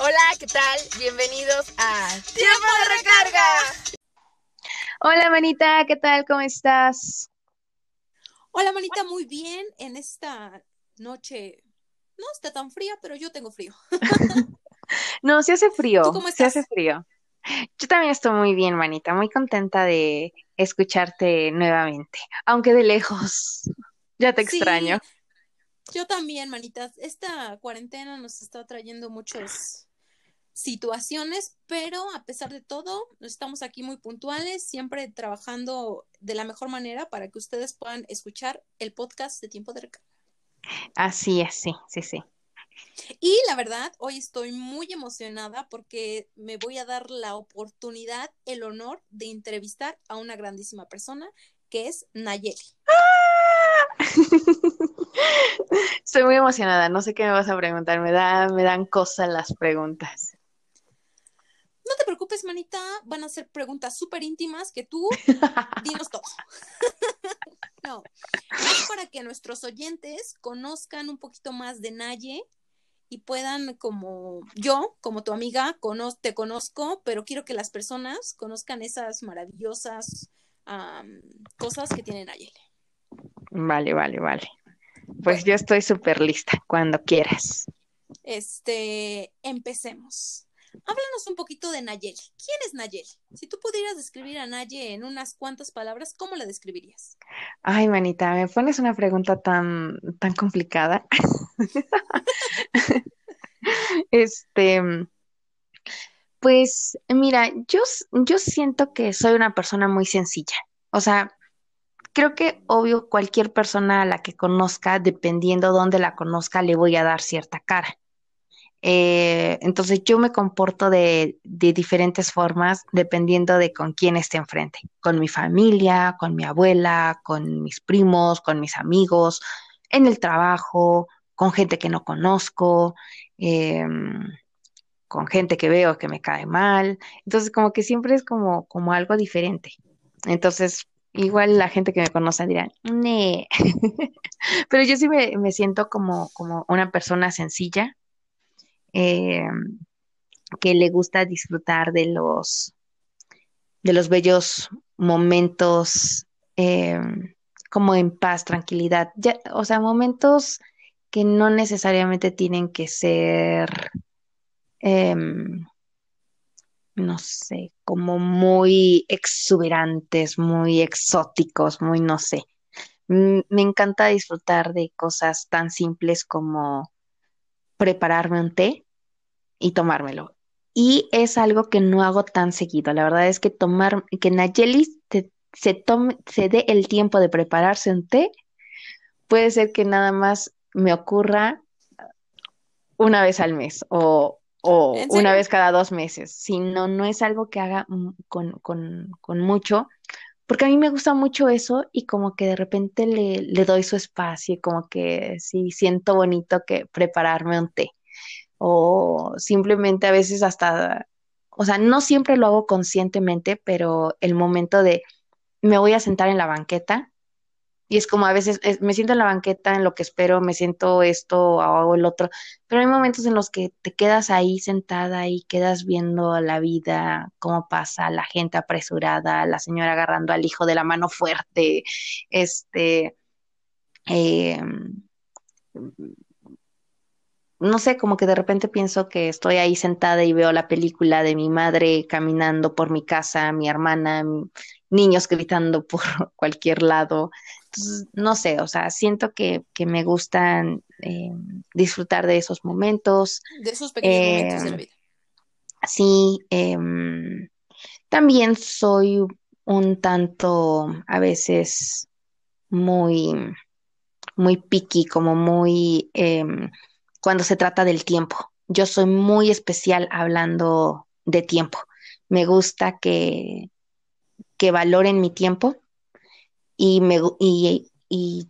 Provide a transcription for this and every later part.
Hola, ¿qué tal? Bienvenidos a Tiempo de Recarga. Hola, manita, ¿qué tal? ¿Cómo estás? Hola, manita, muy bien en esta noche. No está tan fría, pero yo tengo frío. no, sí hace frío. ¿Tú cómo Sí hace frío. Yo también estoy muy bien, manita, muy contenta de escucharte nuevamente, aunque de lejos. Ya te extraño. Yo también, manitas. Esta cuarentena nos está trayendo muchos situaciones, pero a pesar de todo, estamos aquí muy puntuales, siempre trabajando de la mejor manera para que ustedes puedan escuchar el podcast de Tiempo de Recarga. Así es, sí, sí, sí. Y la verdad, hoy estoy muy emocionada porque me voy a dar la oportunidad, el honor de entrevistar a una grandísima persona que es Nayeli. ¡Ah! Estoy muy emocionada, no sé qué me vas a preguntar, me, da, me dan cosas las preguntas. No te preocupes, manita, van a ser preguntas súper íntimas que tú dinos todo. no, es para que nuestros oyentes conozcan un poquito más de Naye y puedan, como yo, como tu amiga, te conozco, pero quiero que las personas conozcan esas maravillosas cosas que tiene Nayeli. Vale, vale, vale. Pues yo estoy súper lista, cuando quieras. Este, empecemos. Háblanos un poquito de Nayeli. ¿Quién es Nayeli? Si tú pudieras describir a Nayeli en unas cuantas palabras, ¿cómo la describirías? Ay, manita, me pones una pregunta tan, tan complicada. este, pues, mira, yo, yo siento que soy una persona muy sencilla. O sea, creo que obvio cualquier persona a la que conozca, dependiendo dónde la conozca, le voy a dar cierta cara. Eh, entonces yo me comporto de, diferentes formas dependiendo de con quién esté enfrente, con mi familia, con mi abuela, con mis primos, con mis amigos, en el trabajo, con gente que no conozco, em, con gente que veo que me cae mal. Entonces como que siempre es como, como algo diferente. Entonces igual la gente que me conoce dirá, nee. Pero yo sí me, me siento como, como una persona sencilla eh, que le gusta disfrutar de los, de los bellos momentos eh, como en paz, tranquilidad, o sea, momentos que no necesariamente tienen que ser, em, no sé, como muy exuberantes, muy exóticos, muy, no sé. me encanta disfrutar de cosas tan simples como prepararme un té y tomármelo. Y es algo que no hago tan seguido. La verdad es que tomar, que Nayeli se, tome, se dé el tiempo de prepararse un té, puede ser que nada más me ocurra una vez al mes o, o una vez cada dos meses. Si no, no es algo que haga con, con, con, mucho, porque a mí me gusta mucho eso y como que de repente le, le doy su espacio y como que sí siento bonito que prepararme un té. O simplemente a veces hasta, o sea, no siempre lo hago conscientemente, pero el momento de me voy a sentar en la banqueta y es como a veces me siento en la banqueta en lo que espero, me siento esto o hago el otro, pero hay momentos en los que te quedas ahí sentada y quedas viendo la vida, cómo pasa, la gente apresurada, la señora agarrando al hijo de la mano fuerte, este, eh, no sé, como que de repente pienso que estoy ahí sentada y veo la película de mi madre caminando por mi casa, mi hermana, niños gritando por cualquier lado. Entonces, no sé, o sea, siento que, que me gustan eh, disfrutar de esos momentos. De esos pequeños momentos de la em, vida. Sí, em, también soy un tanto a veces muy, muy picky, como muy em, cuando se trata del tiempo. Yo soy muy especial hablando de tiempo. Me gusta que, que valoren mi tiempo y, me, y, y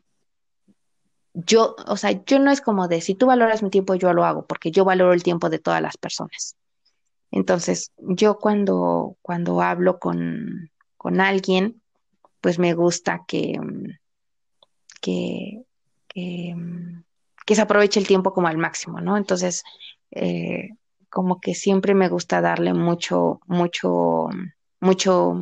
yo, o sea, yo no es como de si tú valoras mi tiempo, yo lo hago, porque yo valoro el tiempo de todas las personas. Entonces, yo cuando, cuando hablo con, con alguien, pues me gusta que, que, que, que se aproveche el tiempo como al máximo, ¿no? Entonces, eh, como que siempre me gusta darle mucho, mucho, mucho,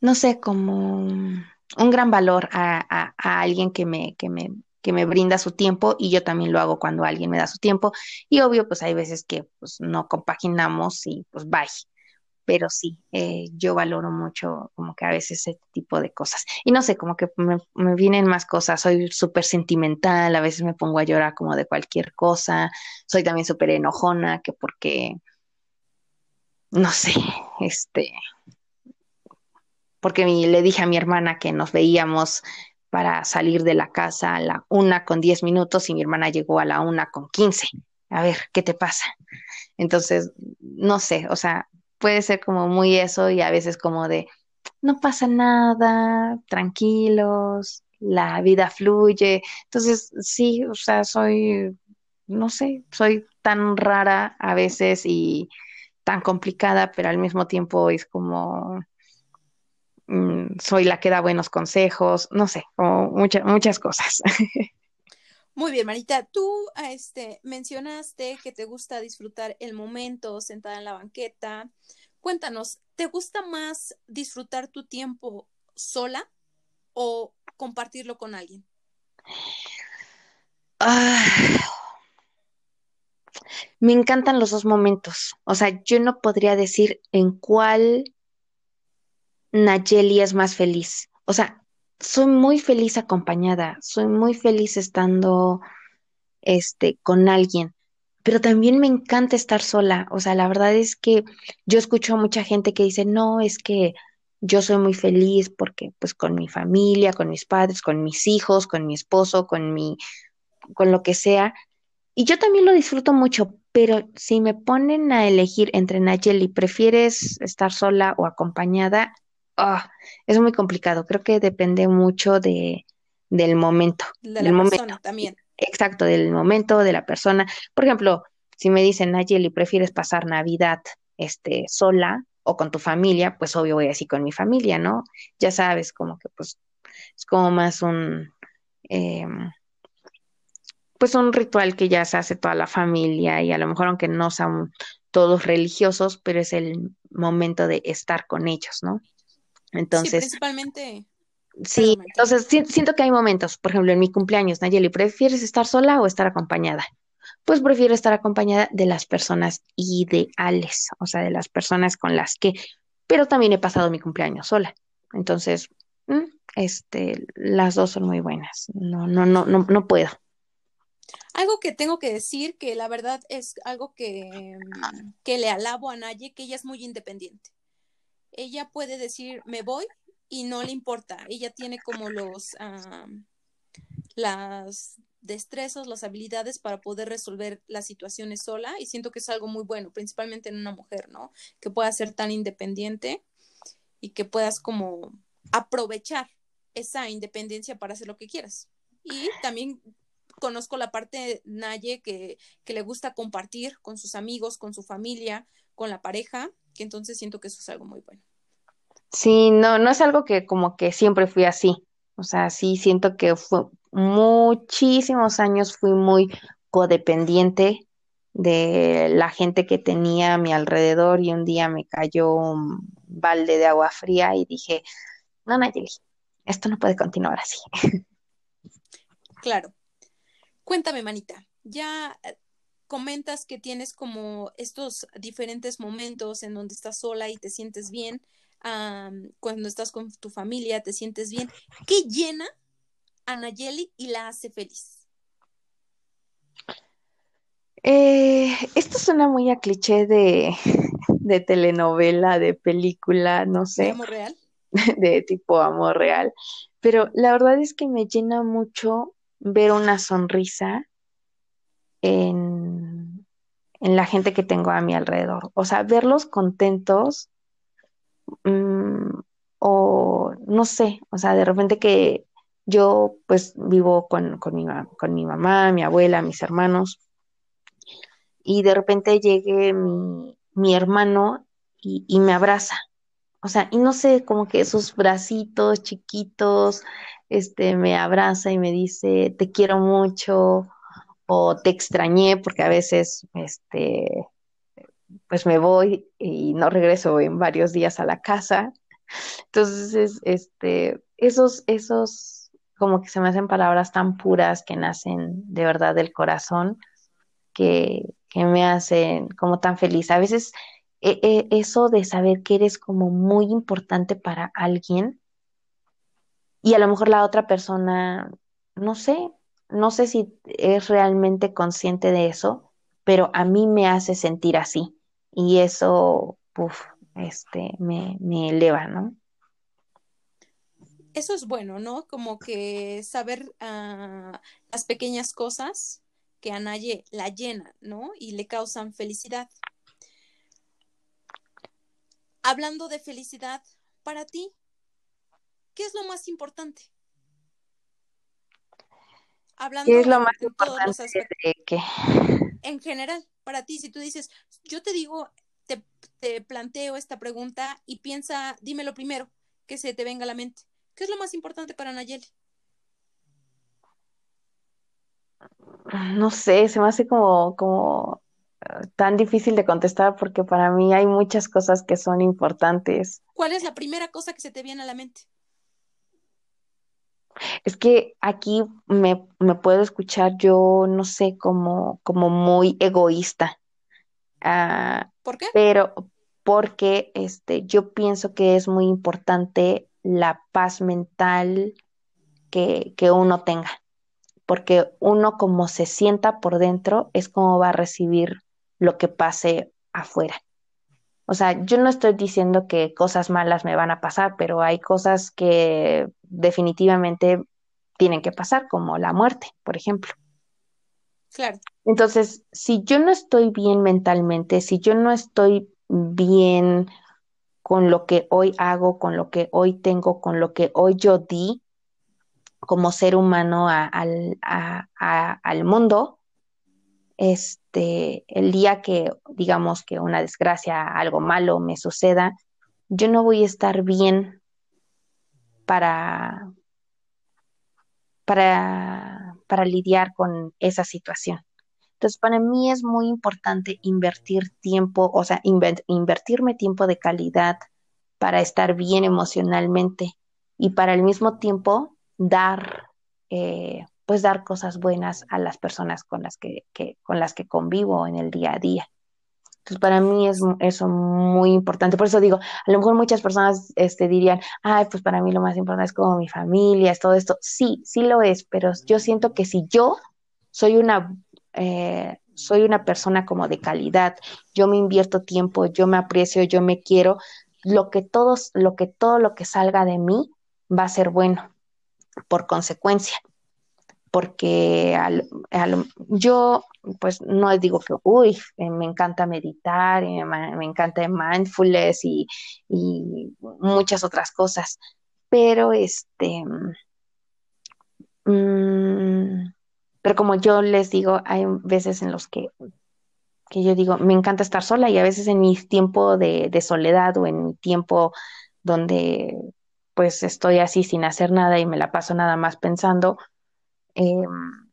no sé, como un gran valor a, a, alguien que me, que me, que me brinda su tiempo y yo también lo hago cuando alguien me da su tiempo. Y obvio, pues hay veces que pues, no compaginamos y pues bye pero sí, eh, yo valoro mucho como que a veces ese tipo de cosas. Y no sé, como que me, vienen más cosas, soy súper sentimental, a veces me pongo a llorar como de cualquier cosa, soy también súper enojona, que porque, no sé, este, porque le dije a mi hermana que nos veíamos para salir de la casa a la una con diez minutos y mi hermana llegó a la una con quince. A ver, ¿qué te pasa? Entonces, no sé, o sea, puede ser como muy eso y a veces como de, no pasa nada, tranquilos, la vida fluye. Entonces, sí, o sea, soy, no sé, soy tan rara a veces y tan complicada, pero al mismo tiempo es como, mm, soy la que da buenos consejos, no sé, muchas, muchas cosas. Muy bien, Marita, tú este, mencionaste que te gusta disfrutar el momento sentada en la banqueta. Cuéntanos, ¿te gusta más disfrutar tu tiempo sola o compartirlo con alguien? Ah, me encantan los dos momentos. O sea, yo no podría decir en cuál Nayeli es más feliz. O sea, soy muy feliz acompañada, soy muy feliz estando este con alguien, pero también me encanta estar sola. O sea, la verdad es que yo escucho a mucha gente que dice, "No, es que yo soy muy feliz porque pues con mi familia, con mis padres, con mis hijos, con mi esposo, con mi con lo que sea." Y yo también lo disfruto mucho, pero si me ponen a elegir entre Nayeli, ¿prefieres estar sola o acompañada? Ah, es muy complicado. Creo que depende mucho de, del momento. De la persona también. Exacto, del momento, de la persona. Por ejemplo, si me dicen, Nayeli, ¿prefieres pasar Navidad este, sola o con tu familia? Pues obvio voy así con mi familia, ¿no? Ya sabes, como que pues es como más un... Em, pues un ritual que ya se hace toda la familia y a lo mejor aunque no sean todos religiosos, pero es el momento de estar con ellos, ¿no? Entonces. Sí, principalmente. Sí, entonces siento que hay momentos, por ejemplo, en mi cumpleaños, Nayeli, ¿prefieres estar sola o estar acompañada? Pues prefiero estar acompañada de las personas ideales, o sea, de las personas con las que, pero también he pasado mi cumpleaños sola. Entonces, mm, este, las dos son muy buenas. No, no, no, no, no puedo. Algo que tengo que decir, que la verdad es algo que, que le alabo a Naye, que ella es muy independiente ella puede decir me voy y no le importa. Ella tiene como los las destrezas, las habilidades para poder resolver las situaciones sola y siento que es algo muy bueno, principalmente en una mujer, ¿no? Que pueda ser tan independiente y que puedas como aprovechar esa independencia para hacer lo que quieras. Y también conozco la parte de Naye que, que le gusta compartir con sus amigos, con su familia, con la pareja que entonces siento que eso es algo muy bueno. Sí, no, no es algo que como que siempre fui así. O sea, sí siento que fue muchísimos años fui muy codependiente de la gente que tenía a mi alrededor y un día me cayó un balde de agua fría y dije, no, Nayeli, esto no puede continuar así. Claro. Cuéntame, manita, ya comentas que tienes como estos diferentes momentos en donde estás sola y te sientes bien, cuando estás con tu familia te sientes bien. ¿Qué llena a Nayeli y la hace feliz? Eh, esto suena muy a cliché de, de telenovela, de película, no sé. ¿De amor real? De tipo amor real. Pero la verdad es que me llena mucho ver una sonrisa en, la gente que tengo a mi alrededor. O sea, verlos contentos mm, o no sé, o sea, de repente que yo pues vivo con, con, mi, con mi mamá, mi abuela, mis hermanos y de repente llegue mi, mi hermano y, y me abraza. O sea, y no sé, como que esos bracitos chiquitos, este, me abraza y me dice, te quiero mucho, o te extrañé porque a veces, este, pues me voy y no regreso en varios días a la casa. Entonces, este, esos, esos, como que se me hacen palabras tan puras que nacen de verdad del corazón, que, que me hacen como tan feliz. A veces e, e, eso de saber que eres como muy importante para alguien y a lo mejor la otra persona, no sé, no sé si es realmente consciente de eso, pero a mí me hace sentir así y eso, puff, este, me, me eleva, ¿no? Eso es bueno, ¿no? Como que saber ah, las pequeñas cosas que a nadie la llenan, ¿no? Y le causan felicidad. Hablando de felicidad, para ti, ¿qué es lo más importante? Hablando ¿Qué es lo más importante de qué? En general, para ti, si tú dices, yo te digo, te, te planteo esta pregunta y piensa, dime lo primero que se te venga a la mente. ¿Qué es lo más importante para Nayeli? No sé, se me hace como, como tan difícil de contestar porque para mí hay muchas cosas que son importantes. ¿Cuál es la primera cosa que se te viene a la mente? Es que aquí me, puedo escuchar yo, no sé, como, como muy egoísta. Ah, ¿Por qué? Pero porque este, yo pienso que es muy importante la paz mental que, que uno tenga, porque uno como se sienta por dentro es como va a recibir lo que pase afuera. O sea, yo no estoy diciendo que cosas malas me van a pasar, pero hay cosas que definitivamente tienen que pasar, como la muerte, por ejemplo. Claro. Entonces, si yo no estoy bien mentalmente, si yo no estoy bien con lo que hoy hago, con lo que hoy tengo, con lo que hoy yo di como ser humano al, al mundo, este, el día que digamos que una desgracia, algo malo me suceda, yo no voy a estar bien para, para, para lidiar con esa situación. Entonces, para mí es muy importante invertir tiempo, o sea, invertirme tiempo de calidad para estar bien emocionalmente y para al mismo tiempo dar eh, pues dar cosas buenas a las personas con las que, con las que convivo en el día a día. Entonces, para mí es eso muy importante. Por eso digo, a lo mejor muchas personas este, dirían, ay, pues para mí lo más importante es como mi familia, es todo esto. Sí, sí lo es, pero yo siento que si yo soy una, eh, soy una persona como de calidad, yo me invierto tiempo, yo me aprecio, yo me quiero, lo que todos, lo que todo lo que salga de mí va a ser bueno, por consecuencia porque yo pues no digo que, uy, eh, me encanta meditar, me, me encanta mindfulness y, muchas otras cosas, pero este, mm, pero como yo les digo, hay veces en los que, que yo digo, me encanta estar sola y a veces en mi tiempo de, de soledad o en mi tiempo donde pues estoy así sin hacer nada y me la paso nada más pensando, Em,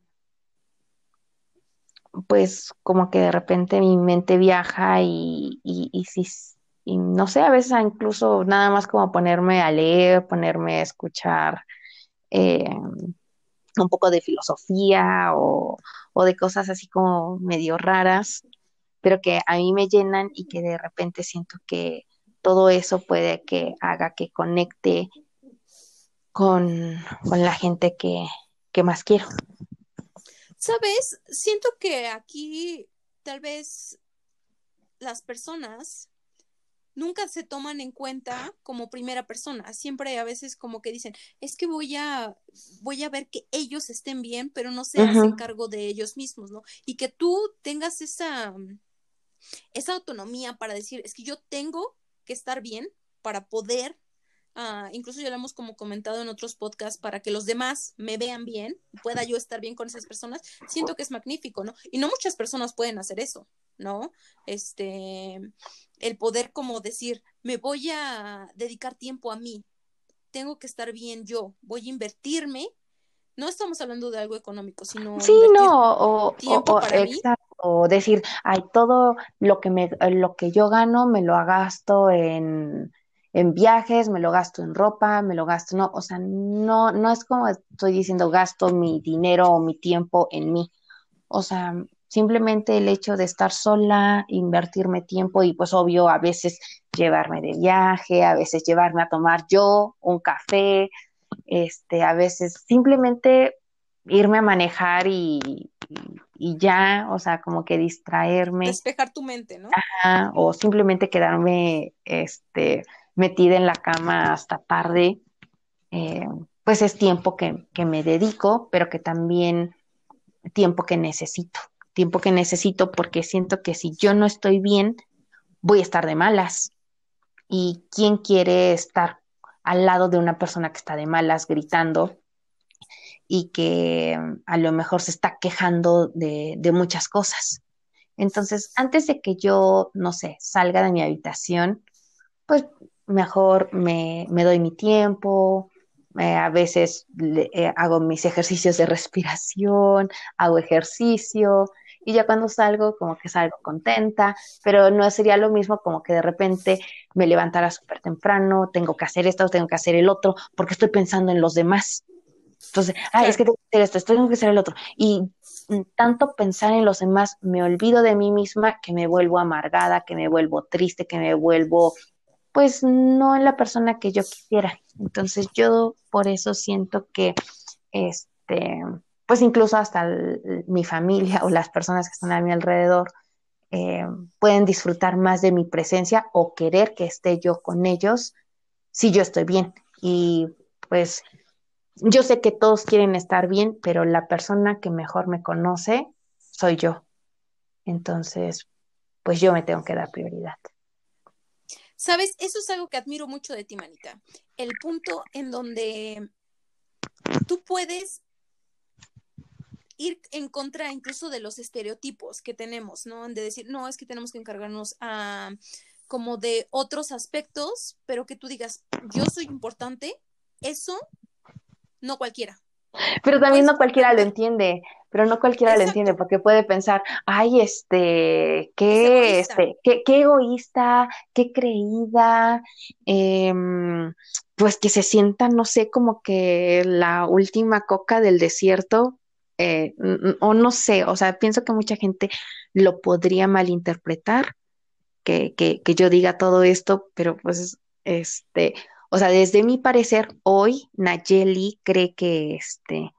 pues como que de repente mi mente viaja y, y, no sé, a veces incluso nada más como ponerme a leer, ponerme a escuchar em, un poco de filosofía o, de cosas así como medio raras, pero que a mí me llenan y que de repente siento que todo eso puede que haga que conecte con, con la gente que, ¿qué más quiero? Sabes, siento que aquí tal vez las personas nunca se toman en cuenta como primera persona. Siempre a veces como que dicen, es que voy a, voy a ver que ellos estén bien, pero no se hacen cargo de ellos mismos, ¿no? Y que tú tengas esa, esa autonomía para decir, es que yo tengo que estar bien para poder Ah, incluso ya lo hemos como comentado en otros podcasts, para que los demás me vean bien, pueda yo estar bien con esas personas, siento que es magnífico, ¿no? Y no muchas personas pueden hacer eso, ¿no? Este, el poder como decir, me voy a dedicar tiempo a mí, tengo que estar bien yo, voy a invertirme No estamos hablando de algo económico, sino Sí, no, o, tiempo o- o- para mí. exacto, o decir, ay, todo lo que me, lo que yo gano me lo gasto en, en viajes, me lo gasto en ropa, me lo gasto, no, o sea, no, no es como estoy diciendo gasto mi dinero o mi tiempo en mí. O sea, simplemente el hecho de estar sola, invertirme tiempo y pues obvio a veces llevarme de viaje, a veces llevarme a tomar yo un café, este, a veces simplemente irme a manejar y, y- y ya, o sea, como que distraerme, Despejar tu mente, ¿no? ajá, o simplemente quedarme, este, metida en la cama hasta tarde, eh, pues es tiempo que, me dedico, pero que también tiempo que necesito, tiempo que necesito porque siento que si yo no estoy bien, voy a estar de malas. ¿Y quién quiere estar al lado de una persona que está de malas gritando y que a lo mejor se está quejando de muchas cosas? Entonces, antes de que yo, no sé, salga de mi habitación, pues mejor me, me doy mi tiempo, eh, a veces eh, hago mis ejercicios de respiración, hago ejercicio y ya cuando salgo como que salgo contenta, pero no sería lo mismo como que de repente me levantara súper temprano, tengo que hacer esto, tengo que hacer el otro, porque estoy pensando en los demás. Entonces, ay, es que tengo que hacer esto, esto, tengo que hacer el otro. Y tanto pensar en los demás, me olvido de mí misma que me vuelvo amargada, que me vuelvo triste, que me vuelvo pues no en la persona que yo quisiera. Entonces yo por eso siento que, este, pues incluso hasta mi familia o las personas que están a mi alrededor eh, pueden disfrutar más de mi presencia o querer que esté yo con ellos si yo estoy bien. Y pues yo sé que todos quieren estar bien, pero la persona que mejor me conoce soy yo. Entonces, pues yo me tengo que dar prioridad. Sabes, eso es algo que admiro mucho de ti, Manita. El punto en donde tú puedes ir en contra incluso de los estereotipos que tenemos, ¿no? De decir, no, es que tenemos que encargarnos a como de otros aspectos, pero que tú digas, yo soy importante, eso no cualquiera. Pero también Puedes no cualquiera lo entiende, pero no cualquiera lo entiende porque puede pensar, ay, este, qué, egoísta. este, qué, qué egoísta, qué creída, em, pues que se sienta, no sé, como que la última coca del desierto, eh, o no sé, o sea, pienso que mucha gente lo podría malinterpretar, que, que, que yo diga todo esto, pero pues, este, o sea, desde mi parecer, hoy Nayeli cree que, este,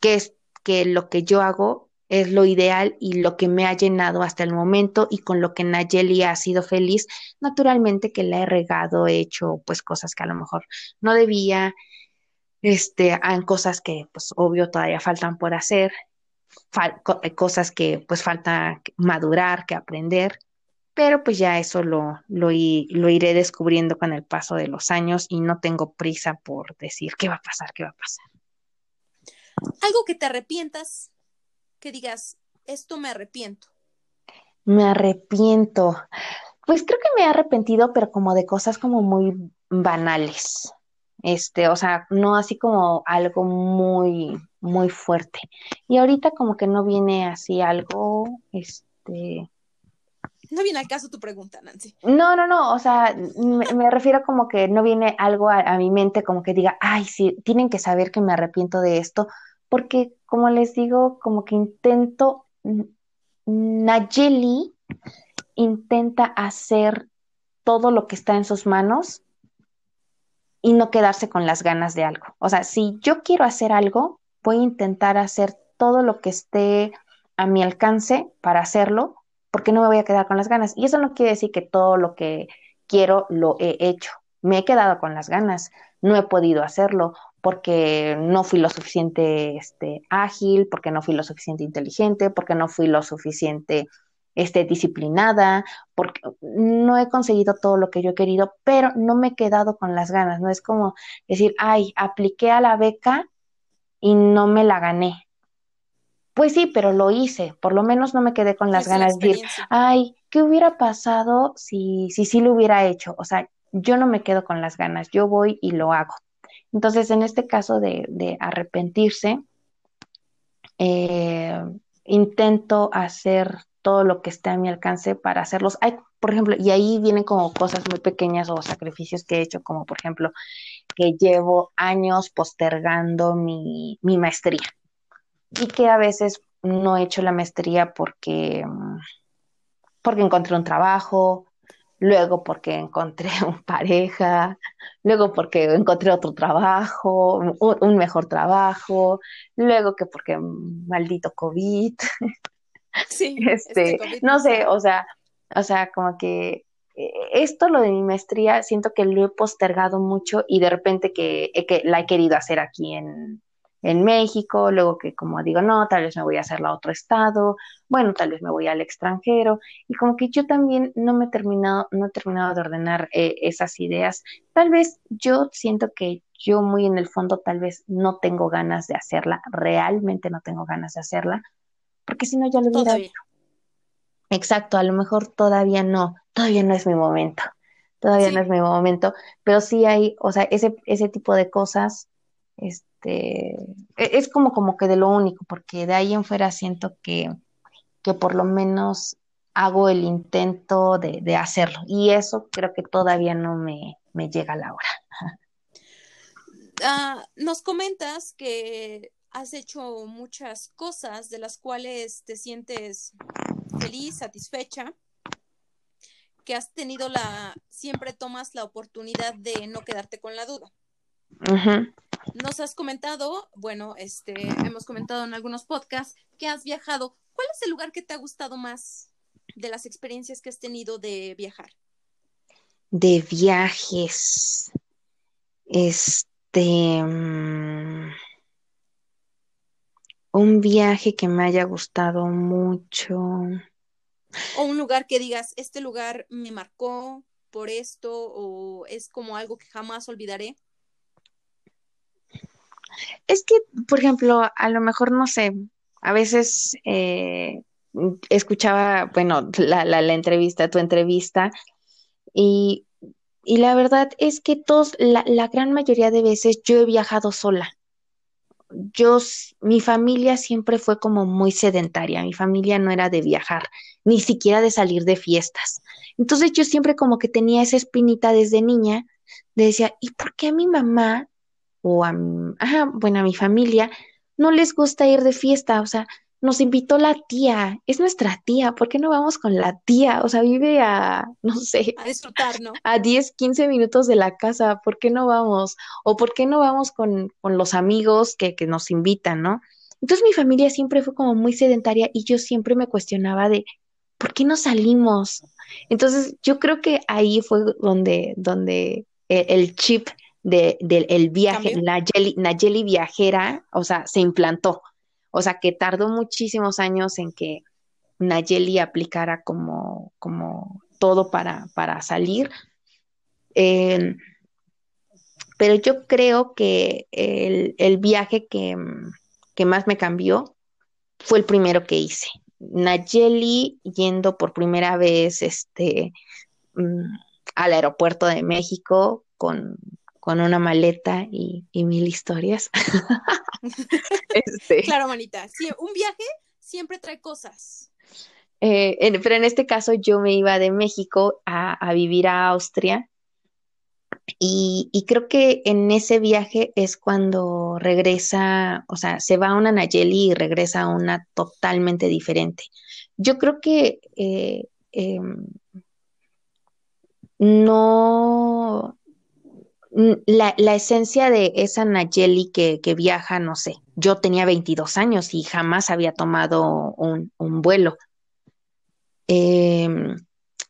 que es que lo que yo hago es lo ideal y lo que me ha llenado hasta el momento y con lo que Nayeli ha sido feliz. Naturalmente que la he regado, he hecho pues cosas que a lo mejor no debía, este, han cosas que pues obvio todavía faltan por hacer, eh, cosas que pues falta madurar, que aprender, pero pues ya eso lo, lo, lo iré descubriendo con el paso de los años y no tengo prisa por decir qué va a pasar, qué va a pasar. Algo que te arrepientas, que digas, esto me arrepiento. Me arrepiento. Pues creo que me he arrepentido, pero como de cosas como muy banales. Este, o sea, no así como algo muy, muy fuerte. Y ahorita como que no viene así algo, este, No viene al caso tu pregunta, Nancy. no, no, no, o sea, me, me refiero como que no viene algo a, a mi mente como que diga, ay, sí, tienen que saber que me arrepiento de esto, porque como les digo, como que intento, Nayeli intenta hacer todo lo que está en sus manos y no quedarse con las ganas de algo. O sea, si yo quiero hacer algo, voy a intentar hacer todo lo que esté a mi alcance para hacerlo, porque no me voy a quedar con las ganas. Y eso no quiere decir que todo lo que quiero lo he hecho. Me he quedado con las ganas, no he podido hacerlo porque no fui lo suficiente este, ágil, porque no fui lo suficiente inteligente, porque no fui lo suficiente este, disciplinada, porque no he conseguido todo lo que yo he querido, pero no me he quedado con las ganas, no es como decir, ay, apliqué a la beca y no me la gané. Pues sí, pero lo hice, por lo menos no me quedé con las ganas de decir, ay, ¿qué hubiera pasado si, si sí lo hubiera hecho? O sea, yo no me quedo con las ganas, yo voy y lo hago. Entonces, en este caso de, arrepentirse, eh, intento hacer todo lo que esté a mi alcance para hacerlos. Hay, por ejemplo, y ahí vienen como cosas muy pequeñas o sacrificios que he hecho, como por ejemplo, que llevo años postergando mi, mi maestría y que a veces no he hecho la maestría porque, porque encontré un trabajo, luego porque encontré una pareja, luego porque encontré otro trabajo, un, mejor trabajo, luego que porque maldito COVID. Sí, este, este no sé, o sea, o sea, como que eh, esto lo de mi maestría siento que lo he postergado mucho y de repente que, que la he querido hacer aquí en, en México, luego que como digo, no, tal vez me voy a hacerlo a otro estado, bueno, tal vez me voy al extranjero, y como que yo también no me he terminado, no he terminado de ordenar eh, esas ideas. Tal vez yo siento que yo muy en el fondo tal vez no tengo ganas de hacerla, realmente no tengo ganas de hacerla, porque si no ya lo hubiera hecho. Exacto, a lo mejor todavía no, todavía no es mi momento, todavía no es mi momento, pero sí hay, o sea, ese, ese tipo de cosas, este, este, e, es como, como que de lo único, porque de ahí en fuera siento que, que por lo menos hago el intento de, hacerlo. Y eso creo que todavía no me, llega a la hora. Ah, nos comentas que has hecho muchas cosas de las cuales te sientes feliz, satisfecha, que has tenido la, siempre tomas la oportunidad de no quedarte con la duda. Nos has comentado, bueno, este, hemos comentado en algunos podcasts que has viajado. ¿Cuál es el lugar que te ha gustado más de las experiencias que has tenido de viajar? De viajes. Este. Mm, un viaje que me haya gustado mucho. O un lugar que digas, este lugar me marcó por esto, o es como algo que jamás olvidaré. Es que, por ejemplo, a lo mejor no sé, a veces eh, escuchaba, bueno, la, la, la, entrevista, tu entrevista, y, la verdad es que todos, la, la gran mayoría de veces yo he viajado sola. Yo, mi familia siempre fue como muy sedentaria, mi familia no era de viajar, ni siquiera de salir de fiestas. Entonces yo siempre como que tenía esa espinita desde niña, de decía, ¿y por qué mi mamá o a, ajá, bueno, a mi familia, no les gusta ir de fiesta, o sea, nos invitó la tía, es nuestra tía, ¿por qué no vamos con la tía? O sea, vive a, no sé, a disfrutar, ¿no? A 10, 15 minutos de la casa, ¿por qué no vamos? O ¿por qué no vamos con, con los amigos que, que nos invitan, ¿no? Entonces mi familia siempre fue como muy sedentaria y yo siempre me cuestionaba de, ¿por qué no salimos? Entonces yo creo que ahí fue donde, donde e, el chip del de, el viaje, Nayeli, Nayeli viajera, o sea, se implantó. O sea, que tardó muchísimos años en que Nayeli aplicara como, como todo para, para salir. Em, pero yo creo que el, el viaje que, que, más me cambió fue el primero que hice. Nayeli yendo por primera vez este, mm, al aeropuerto de México con, con una maleta y, mil historias. Este. Claro, manita. Sí, un viaje siempre trae cosas. Eh, pero en este caso yo me iba de México a, vivir a Austria y, creo que en ese viaje es cuando regresa, o sea, se va a una Nayeli y regresa a una totalmente diferente. Yo creo que eh, em, no, la, la, esencia de esa Nayeli que, que, viaja, no sé, yo tenía 22 años y jamás había tomado un, un vuelo. Em,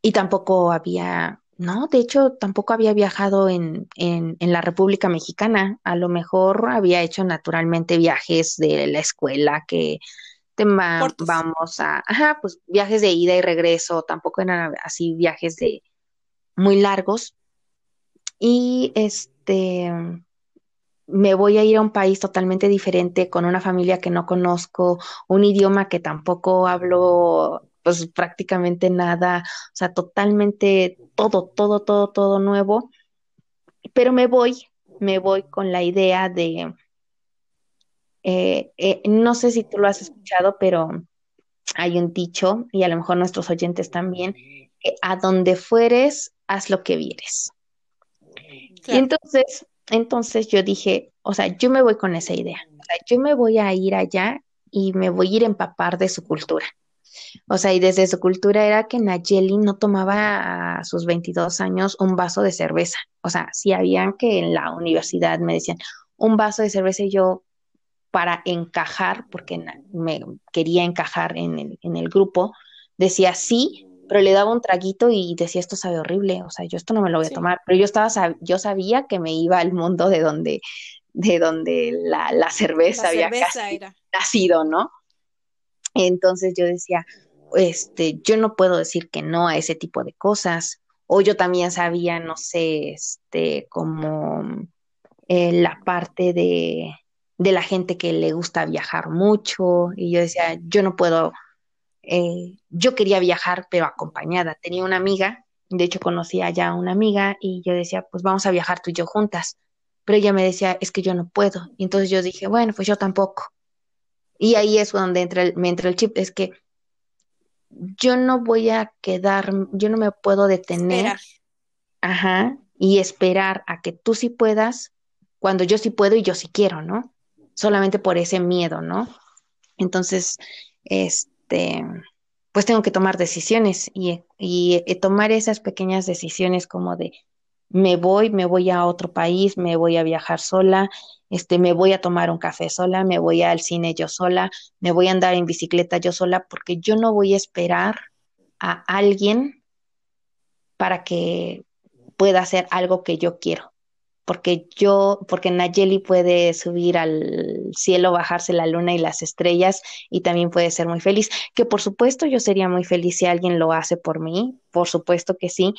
y tampoco había, no, de hecho, tampoco había viajado en, en, en, la República Mexicana. A lo mejor había hecho naturalmente viajes de la escuela que te vamos a, ajá, pues viajes de ida y regreso, tampoco eran así viajes de muy largos, y este me voy a ir a un país totalmente diferente, con una familia que no conozco, un idioma que tampoco hablo pues prácticamente nada, o sea, totalmente todo, todo, todo, todo nuevo, pero me voy me voy con la idea de, eh, eh, no sé si tú lo has escuchado, pero hay un dicho, y a lo mejor nuestros oyentes también, que a donde fueres, haz lo que vieres. Entonces, entonces yo dije, o sea, yo me voy con esa idea. O sea, yo me voy a ir allá y me voy a ir a empapar de su cultura. O sea, y desde su cultura era que Nayeli no tomaba a sus 22 años un vaso de cerveza. O sea, si habían que en la universidad me decían un vaso de cerveza y yo para encajar, porque me quería encajar en el, en el grupo, decía sí, pero le daba un traguito y decía esto sabe horrible, o sea, yo esto no me lo voy a tomar, pero yo estaba, yo sabía que me iba al mundo de donde, de donde la, la cerveza había nacido, ¿no? Entonces yo decía, este, yo no puedo decir que no a ese tipo de cosas. O yo también sabía, no sé, este, como eh, la parte de, de la gente que le gusta viajar mucho. Y yo decía, yo no puedo, eh, yo quería viajar, pero acompañada. Tenía una amiga, de hecho conocía ya una amiga, y yo decía, pues vamos a viajar tú y yo juntas. Pero ella me decía, es que yo no puedo. Y entonces yo dije, bueno, pues yo tampoco. Y ahí es donde entra el, me entra el chip, es que yo no voy a quedar, yo no me puedo detener. Ajá, y esperar a que tú sí puedas cuando yo sí puedo y yo sí quiero, ¿no? Solamente por ese miedo, ¿no? Entonces, este, pues tengo que tomar decisiones y, y, y tomar esas pequeñas decisiones como de me voy, me voy a otro país, me voy a viajar sola, este, me voy a tomar un café sola, me voy al cine yo sola, me voy a andar en bicicleta yo sola, porque yo no voy a esperar a alguien para que pueda hacer algo que yo quiero. Porque yo, porque Nayeli puede subir al cielo, bajarse la luna y las estrellas y también puede ser muy feliz. Que por supuesto yo sería muy feliz si alguien lo hace por mí, por supuesto que sí,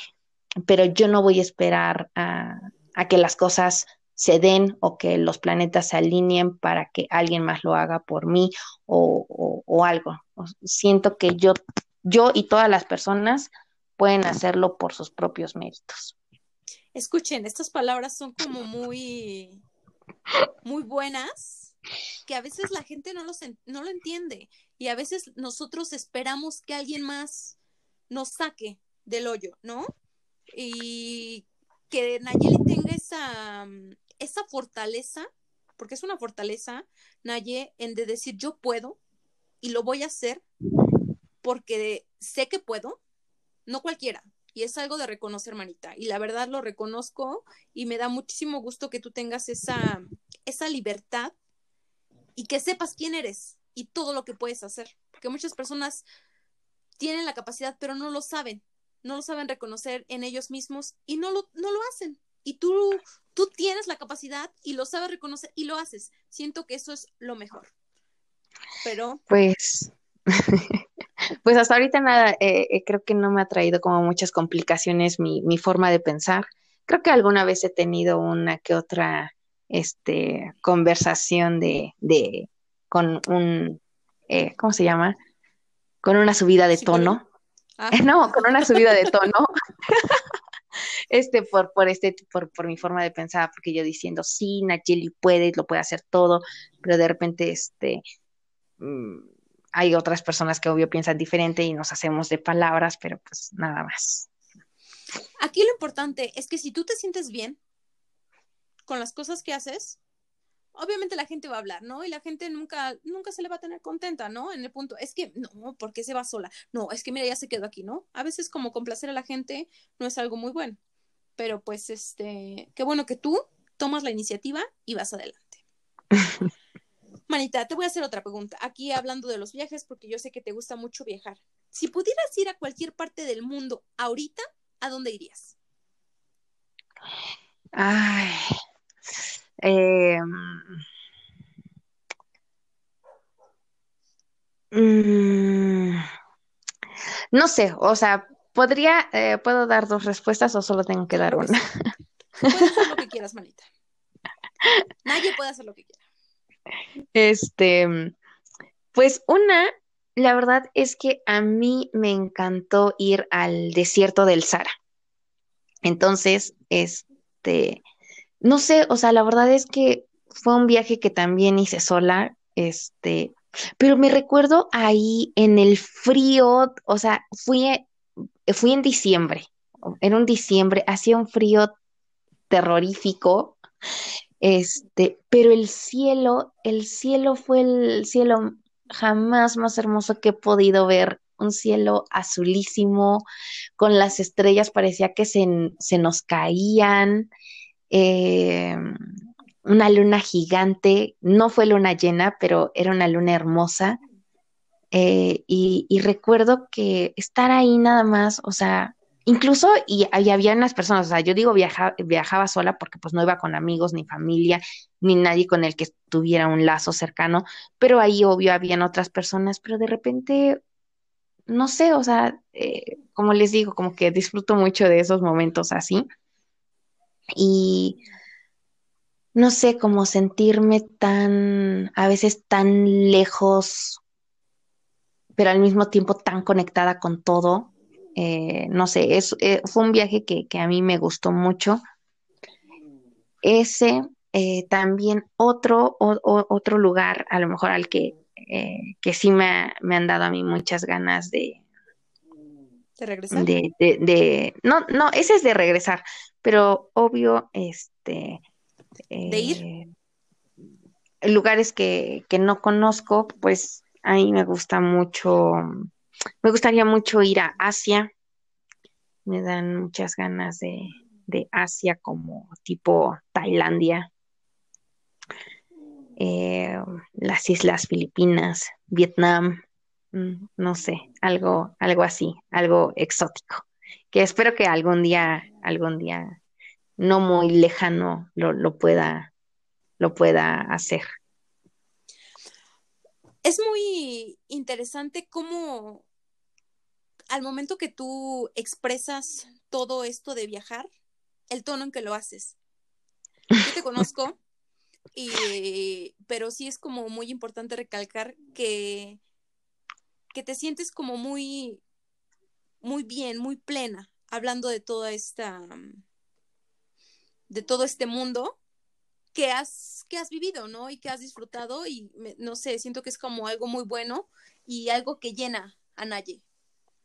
pero yo no voy a esperar a, que las cosas se den o que los planetas se alineen para que alguien más lo haga por mí o, algo. Siento que yo, yo y todas las personas pueden hacerlo por sus propios méritos. Escuchen, estas palabras son como muy, muy buenas, que a veces la gente no, los, no lo entiende y a veces nosotros esperamos que alguien más nos saque del hoyo, ¿no? Y que Nayeli tenga esa, esa fortaleza, porque es una fortaleza, Naye, en de decir yo puedo y lo voy a hacer porque sé que puedo, no cualquiera. Y es algo de reconocer, manita. Y la verdad lo reconozco y me da muchísimo gusto que tú tengas esa, esa libertad y que sepas quién eres y todo lo que puedes hacer. Porque muchas personas tienen la capacidad, pero no lo saben. No lo saben reconocer en ellos mismos y no lo, no lo hacen. Y tú tú tienes la capacidad y lo sabes reconocer y lo haces. Siento que eso es lo mejor. Pero. Pues. pues hasta ahorita nada, eh, eh, creo que no me ha traído como muchas complicaciones mi, mi forma de pensar. Creo que alguna vez he tenido una que otra este, conversación de, de con un, eh, ¿cómo se llama? Con una subida de tono. Ah. No, con una subida de tono. este, por, por este, por, por mi forma de pensar, porque yo diciendo, sí, Nayeli puede, lo puede hacer todo, pero de repente, este, mm, hay otras personas que obvio piensan diferente y nos hacemos de palabras, pero pues nada más. Aquí lo importante es que si tú te sientes bien con las cosas que haces, obviamente la gente va a hablar, ¿no? Y la gente nunca, nunca se le va a tener contenta, ¿no? En el punto, es que, no, ¿por qué se va sola? No, es que mira, ya se quedó aquí, ¿no? A veces como complacer a la gente no es algo muy bueno, pero pues, este, qué bueno que tú tomas la iniciativa y vas adelante. Manita, te voy a hacer otra pregunta. Aquí hablando de los viajes, porque yo sé que te gusta mucho viajar. Si pudieras ir a cualquier parte del mundo ahorita, ¿a dónde irías? Ay, eh, no sé, o sea, podría, eh, puedo dar dos respuestas o solo tengo que dar una. Puedes hacer lo que quieras, manita. Nadie puede hacer lo que quiera. Este, pues una, la verdad es que a mí me encantó ir al desierto del Sahara. Entonces, este, no sé, o sea, la verdad es que fue un viaje que también hice sola, este, pero me recuerdo ahí en el frío, o sea, fui, fui en diciembre, en un diciembre, hacía un frío terrorífico, este, pero el cielo, el cielo fue el cielo jamás más hermoso que he podido ver, un cielo azulísimo, con las estrellas parecía que se, se nos caían, eh, una luna gigante, no fue luna llena, pero era una luna hermosa. Eh, y, recuerdo que estar ahí nada más, o sea, incluso y, había unas personas, o sea, yo digo viajaba sola porque pues no iba con amigos ni familia, ni nadie con el que tuviera un lazo cercano, pero ahí obvio habían otras personas, pero de repente, no sé, o sea, eh, como les digo, como que disfruto mucho de esos momentos así. Y no sé, cómo sentirme tan, a veces tan lejos, pero al mismo tiempo tan conectada con todo. Eh, no sé, es, eh, fue un viaje que, a mí me gustó mucho. Ese, eh, también otro, otro lugar, a lo mejor al que, que sí me, me, han dado a mí muchas ganas de... ¿De regresar? De, de, de, no, no, ese es de regresar, pero obvio, este, de ir. Lugares que, que no conozco, pues a mí me gusta mucho, me gustaría mucho ir a Asia. Me dan muchas ganas de, de Asia como tipo Tailandia, eh, las Islas Filipinas, Vietnam, mm, no sé, algo, algo así, algo exótico, que espero que algún día, algún día no muy lejano lo, pueda, lo pueda hacer. Es muy interesante cómo al momento que tú expresas todo esto de viajar, el tono en que lo haces. Yo te conozco, y, pero sí es como muy importante recalcar que, que te sientes como muy, muy bien, muy plena, hablando de toda esta, de todo este mundo que has, que has vivido, ¿no? Y que has disfrutado y no sé, siento que es como algo muy bueno y algo que llena a Naye.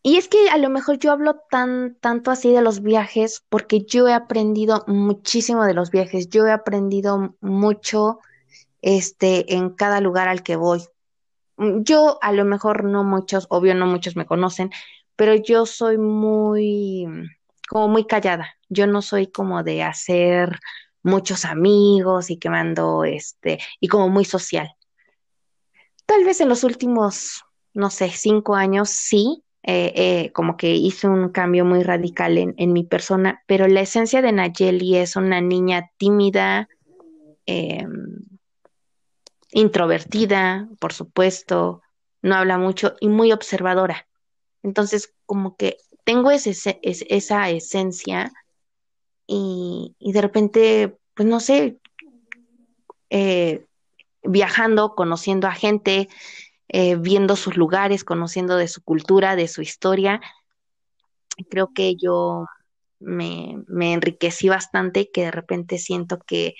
Y es que a lo mejor yo hablo tan, tanto así de los viajes porque yo he aprendido muchísimo de los viajes, yo he aprendido mucho este, en cada lugar al que voy. Yo a lo mejor no muchos, obvio no muchos me conocen, pero yo soy muy, como muy callada. Yo no soy como de hacer muchos amigos y que mando este, y como muy social. Tal vez en los últimos, no sé, cinco años sí, eh, eh, como que hice un cambio muy radical en, en, mi persona, pero la esencia de Nayeli es una niña tímida, em, introvertida, por supuesto, no habla mucho y muy observadora. Entonces, como que tengo ese, esa esencia y, de repente, pues no sé, eh, viajando, conociendo a gente, eh, viendo sus lugares, conociendo de su cultura, de su historia, creo que yo me, me enriquecí bastante, que de repente siento que,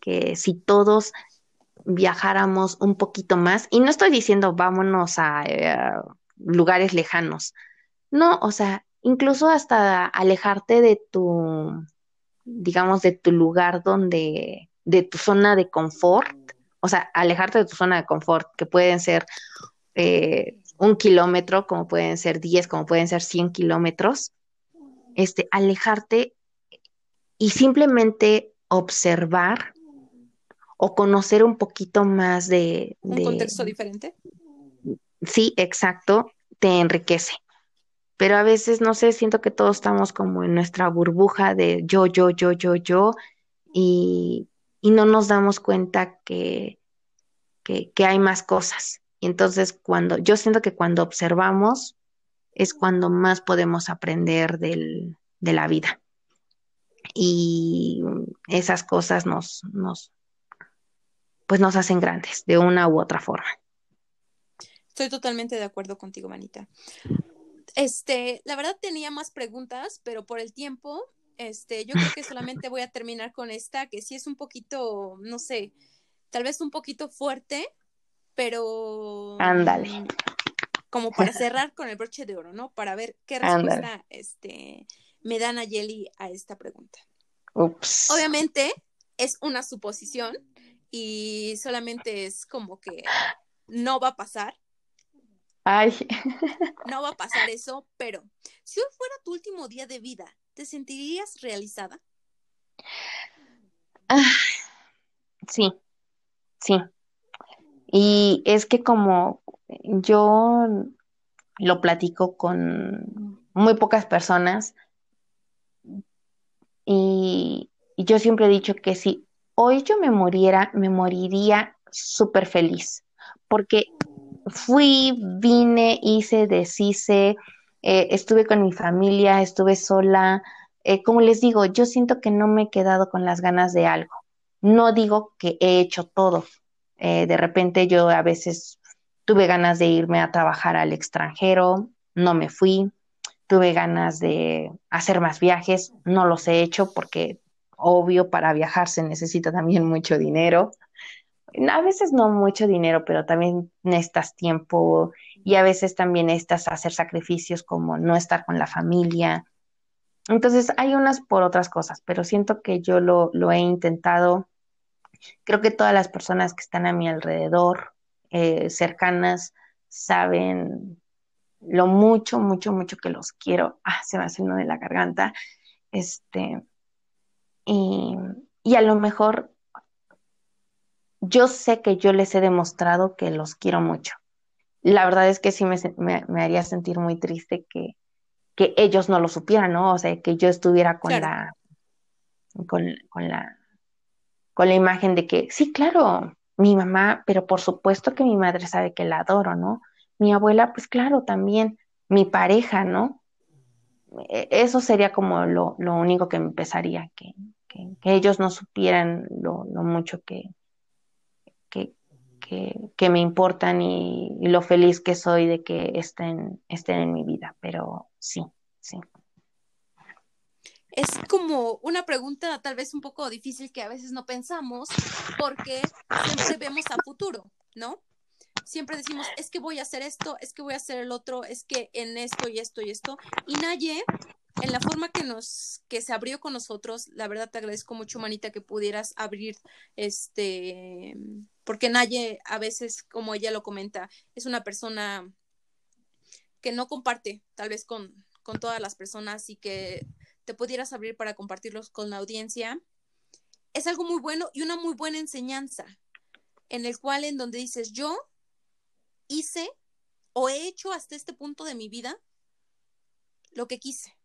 que si todos viajáramos un poquito más, y no estoy diciendo vámonos a, eh, a lugares lejanos, no, o sea, incluso hasta alejarte de tu, digamos, de tu lugar donde, de tu zona de confort, o sea, alejarte de tu zona de confort, que pueden ser eh, un kilómetro, como pueden ser 10, como pueden ser 100 kilómetros, este, alejarte y simplemente observar o conocer un poquito más de... ¿Un contexto diferente? Sí, exacto, te enriquece pero a veces, no sé, siento que todos estamos como en nuestra burbuja de yo, yo, yo, yo, yo, y, no nos damos cuenta que, que, hay más cosas. Y entonces, cuando, yo siento que cuando observamos es cuando más podemos aprender del, de la vida. Y esas cosas nos, nos, pues nos hacen grandes de una u otra forma. Estoy totalmente de acuerdo contigo, Manita. Este, la verdad tenía más preguntas, pero por el tiempo Este, yo creo que solamente voy a terminar con esta, que sí es un poquito, no sé, tal vez un poquito fuerte, pero. Ándale. mm, Como para cerrar con el broche de oro, ¿no? Para ver qué respuesta este, me dan a Yeli a esta pregunta. Ups. Obviamente es una suposición y solamente es como que no va a pasar, Ay, no va a pasar eso, pero si hoy fuera tu último día de vida, ¿te sentirías realizada? sí, sí. Y es que como yo lo platico con muy pocas personas y, y yo siempre he dicho que si hoy yo me muriera, me moriría súper feliz, porque fui, vine, hice, deshice, eh, estuve con mi familia, estuve sola. Eh, como les digo, yo siento que no me he quedado con las ganas de algo. No digo que he hecho todo. Eh, de repente yo a veces tuve ganas de irme a trabajar al extranjero, no me fui. Tuve ganas de hacer más viajes, no los he hecho porque obvio para viajar se necesita también mucho dinero. A veces no mucho dinero, pero también necesitas tiempo y a veces también necesitas hacer sacrificios como no estar con la familia. Entonces hay unas por otras cosas, pero siento que yo lo, lo he intentado. Creo que todas las personas que están a mi alrededor, eh, cercanas, saben lo mucho, mucho, mucho que los quiero. Ah, se me hace uno de la garganta. Este, y, y a lo mejor yo sé que yo les he demostrado que los quiero mucho. La verdad es que sí me, me, me haría sentir muy triste que, que, ellos no lo supieran, ¿no? O sea, que yo estuviera con Claro. la, con, con la, con la imagen de que, sí, claro, mi mamá, pero por supuesto que mi madre sabe que la adoro, ¿no? Mi abuela, pues claro, también, mi pareja, ¿no? E- Eso sería como lo, lo único que me pesaría, que, que, que ellos no supieran lo, lo mucho que, que, me importan y, lo feliz que soy de que estén, estén en mi vida, pero sí, sí. Es como una pregunta tal vez un poco difícil que a veces no pensamos porque siempre vemos a futuro, ¿no? Siempre decimos, es que voy a hacer esto, es que voy a hacer el otro, es que en esto y esto y esto. Y Naye, en la forma que nos, que se abrió con nosotros, la verdad te agradezco mucho, Manita, que pudieras abrir este, porque Naye a veces, como ella lo comenta, es una persona que no comparte tal vez con, con todas las personas y que te pudieras abrir para compartirlos con la audiencia, es algo muy bueno y una muy buena enseñanza, en el cual en donde dices, yo hice o he hecho hasta este punto de mi vida lo que quise.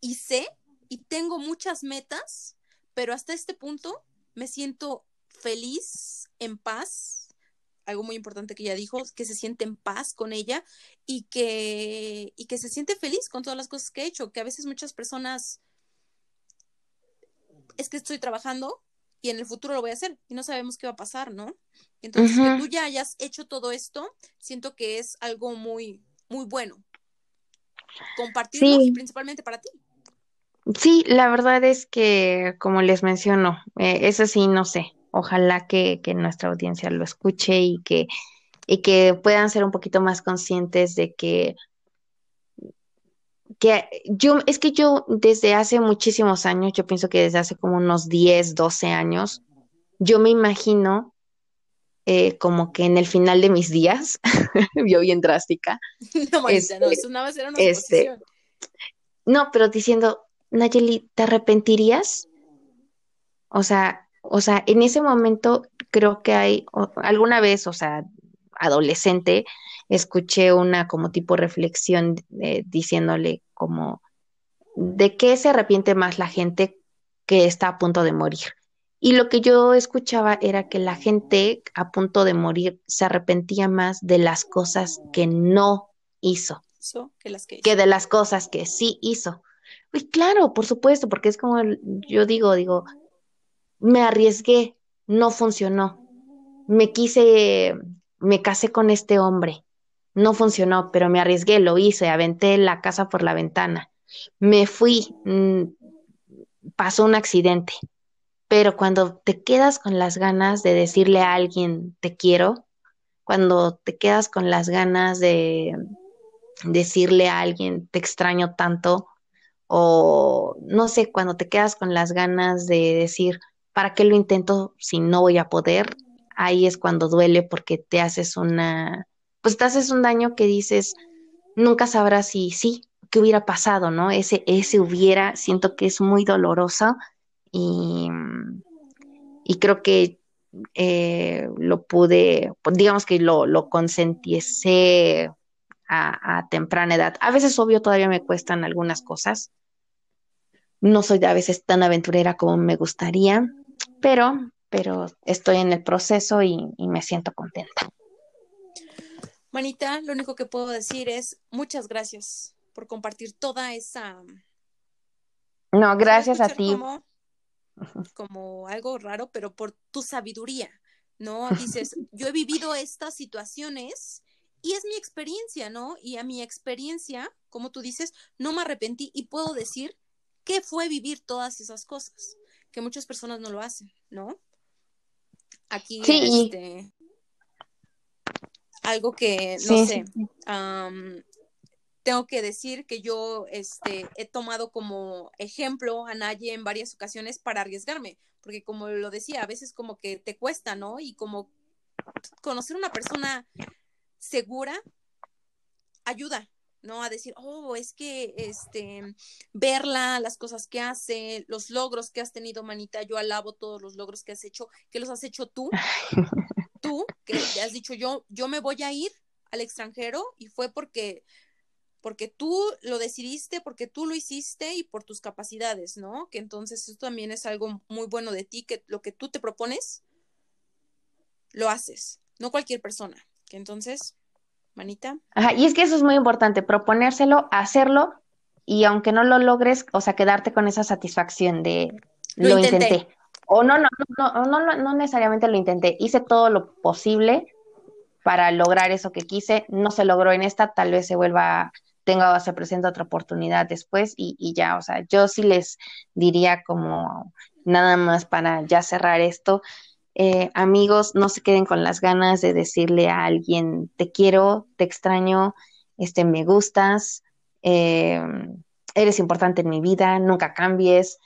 Y sé y tengo muchas metas, pero hasta este punto me siento feliz, en paz, algo muy importante que ella dijo, que se siente en paz con ella y que, y que se siente feliz con todas las cosas que he hecho, que a veces muchas personas es que estoy trabajando y en el futuro lo voy a hacer y no sabemos qué va a pasar, ¿no? Entonces, que tú ya hayas hecho todo esto, siento que es algo muy, muy bueno. Compartirlo Sí. y principalmente para ti. Sí, la verdad es que, como les menciono, eh, eso sí, no sé. Ojalá que, que nuestra audiencia lo escuche y que, y que puedan ser un poquito más conscientes de que, que yo, es que yo desde hace muchísimos años, yo pienso que desde hace como unos 10, 12 años, yo me imagino eh, como que en el final de mis días, yo bien drástica, No, Este, eso nada más era una este. No, pero diciendo, Nayeli, ¿te arrepentirías? O sea, o sea, en ese momento creo que hay, o- alguna vez, o sea, adolescente, escuché una como tipo reflexión eh, diciéndole como, ¿de qué se arrepiente más la gente que está a punto de morir? Y lo que yo escuchaba era que la gente a punto de morir se arrepentía más de las cosas que no hizo Eso, que las que que de las cosas que sí hizo. Y claro, por supuesto, porque es como yo digo, digo, me arriesgué, no funcionó. Me quise, me casé con este hombre, no funcionó, pero me arriesgué, lo hice, aventé la casa por la ventana. Me fui, mm, pasó un accidente, pero cuando te quedas con las ganas de decirle a alguien te quiero, cuando te quedas con las ganas de decirle a alguien te extraño tanto, o no sé, cuando te quedas con las ganas de decir, ¿para qué lo intento si no voy a poder? Ahí es cuando duele porque te haces una, pues te haces un daño que dices, nunca sabrás si sí, qué hubiera pasado, ¿no? Ese, ese hubiera, siento que es muy doloroso y, y creo que eh, lo pude, pues, digamos que lo, lo a, a, temprana edad. A veces, obvio, todavía me cuestan algunas cosas. No soy a veces tan aventurera como me gustaría, pero, pero estoy en el proceso y, y me siento contenta. Manita, lo único que puedo decir es muchas gracias por compartir toda esa... No, gracias a ti. Como, como algo raro, pero por tu sabiduría, ¿no? Dices, yo he vivido estas situaciones y es mi experiencia, ¿no? Y a mi experiencia, como tú dices, no me arrepentí y puedo decir qué fue vivir todas esas cosas, que muchas personas no lo hacen, ¿no? Aquí, sí. este, algo que, no sí, sé. Um, tengo que decir que yo este, he tomado como ejemplo a Naye en varias ocasiones para arriesgarme, porque como lo decía, a veces como que te cuesta, ¿no? Y como conocer una persona segura ayuda, ¿no? A decir, oh, es que este, verla, las cosas que hace, los logros que has tenido, manita, yo alabo todos los logros que has hecho, que los has hecho tú, tú, que te has dicho, yo, yo me voy a ir al extranjero y fue porque porque tú lo decidiste, porque tú lo hiciste y por tus capacidades, ¿no? Que entonces eso también es algo muy bueno de ti, que lo que tú te propones, lo haces, no cualquier persona. Que entonces, manita. Ajá, y es que eso es muy importante, proponérselo, hacerlo y aunque no lo logres, o sea, quedarte con esa satisfacción de lo, lo intenté. intenté. O no, no, no, no, no, no necesariamente lo intenté, hice todo lo posible para lograr eso que quise, no se logró en esta, tal vez se vuelva tenga o se presenta otra oportunidad después y, y, ya, o sea, yo sí les diría como nada más para ya cerrar esto, eh, amigos, no se queden con las ganas de decirle a alguien, te quiero, te extraño, este, me gustas, eh, eres importante en mi vida, nunca cambies,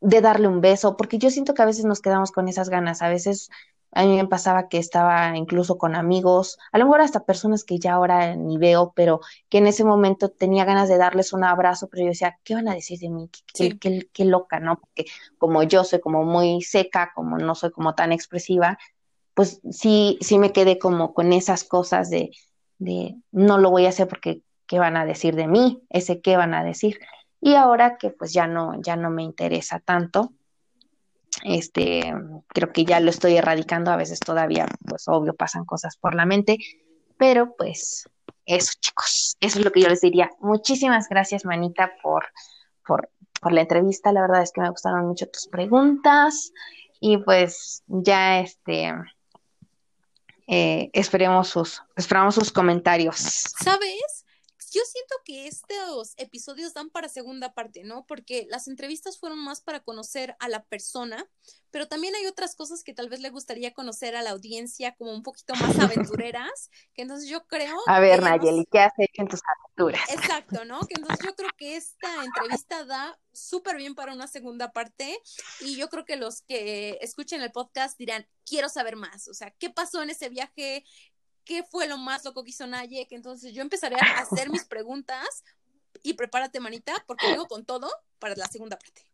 de darle un beso, porque yo siento que a veces nos quedamos con esas ganas, a veces a mí me pasaba que estaba incluso con amigos, a lo mejor hasta personas que ya ahora ni veo, pero que en ese momento tenía ganas de darles un abrazo, pero yo decía, ¿qué van a decir de mí? Qué, sí. qué, qué loca, ¿no? Porque como yo soy como muy seca, como no soy como tan expresiva, pues sí, sí me quedé como con esas cosas de, de no lo voy a hacer porque qué van a decir de mí, ese qué van a decir. Y ahora que pues ya no, ya no me interesa tanto, este, creo que ya lo estoy erradicando, a veces todavía, pues obvio, pasan cosas por la mente, pero pues eso, chicos, eso es lo que yo les diría. Muchísimas gracias, Manita, por, por, por la entrevista, la verdad es que me gustaron mucho tus preguntas y pues ya este... Eh, esperemos sus, esperamos sus comentarios. ¿Sabes? Yo siento que estos episodios dan para segunda parte, ¿no? Porque las entrevistas fueron más para conocer a la persona, pero también hay otras cosas que tal vez le gustaría conocer a la audiencia como un poquito más aventureras, que entonces yo creo... A ver, Nayeli, ¿qué has hecho en tus aventuras? Exacto, ¿no? Que entonces yo creo que esta entrevista da súper bien para una segunda parte y yo creo que los que escuchen el podcast dirán, quiero saber más, o sea, ¿qué pasó en ese viaje? Qué fue lo más loco que hizo Naye, que entonces yo empezaré a hacer mis preguntas y prepárate, manita, porque vengo con todo para la segunda parte.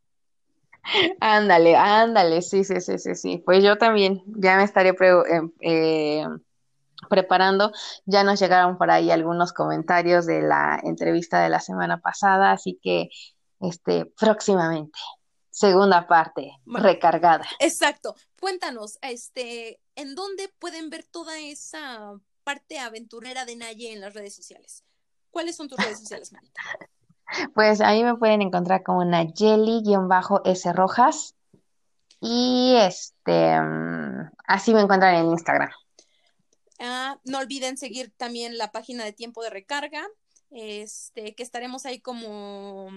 Ándale, ándale, sí, sí, sí, sí, sí. Pues yo también ya me estaré eh, eh, preparando. Ya nos llegaron por ahí algunos comentarios de la entrevista de la semana pasada, así que este próximamente segunda parte recargada. Exacto. Cuéntanos, este, ¿en dónde pueden ver toda esa parte aventurera de Naye en las redes sociales? ¿Cuáles son tus redes sociales, Marita? Pues ahí me pueden encontrar como Nayeli-S Rojas. Y este, así me encuentran en Instagram. Ah, no olviden seguir también la página de tiempo de recarga, este, que estaremos ahí como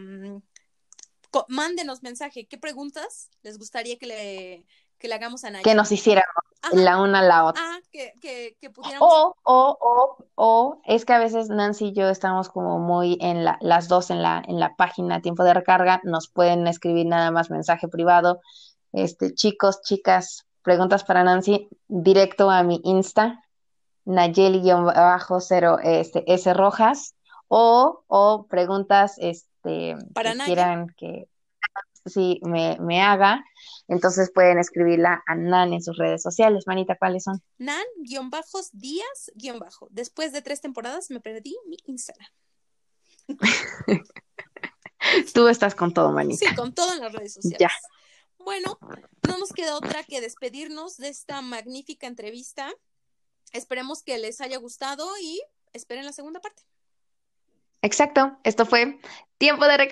mándenos mensaje. ¿Qué preguntas les gustaría que le, que le hagamos a Naya? Que nos hiciéramos la una a la otra. Ah, que, que, que pudiéramos. O, o, o, o, es que a veces Nancy y yo estamos como muy en la, las dos en la, en la página tiempo de recarga, nos pueden escribir nada más mensaje privado. Este, chicos, chicas, preguntas para Nancy, directo a mi Insta, Nayeli-0 este, S Rojas, o, o preguntas este, para que quieran que sí me, me haga, entonces pueden escribirla a Nan en sus redes sociales. Manita, ¿cuáles son? Nan-días-bajo. Después de tres temporadas me perdí mi Instagram. Tú estás con todo, manita. Sí, con todo en las redes sociales. Ya. Bueno, no nos queda otra que despedirnos de esta magnífica entrevista. Esperemos que les haya gustado y esperen la segunda parte. Exacto, esto fue Tiempo de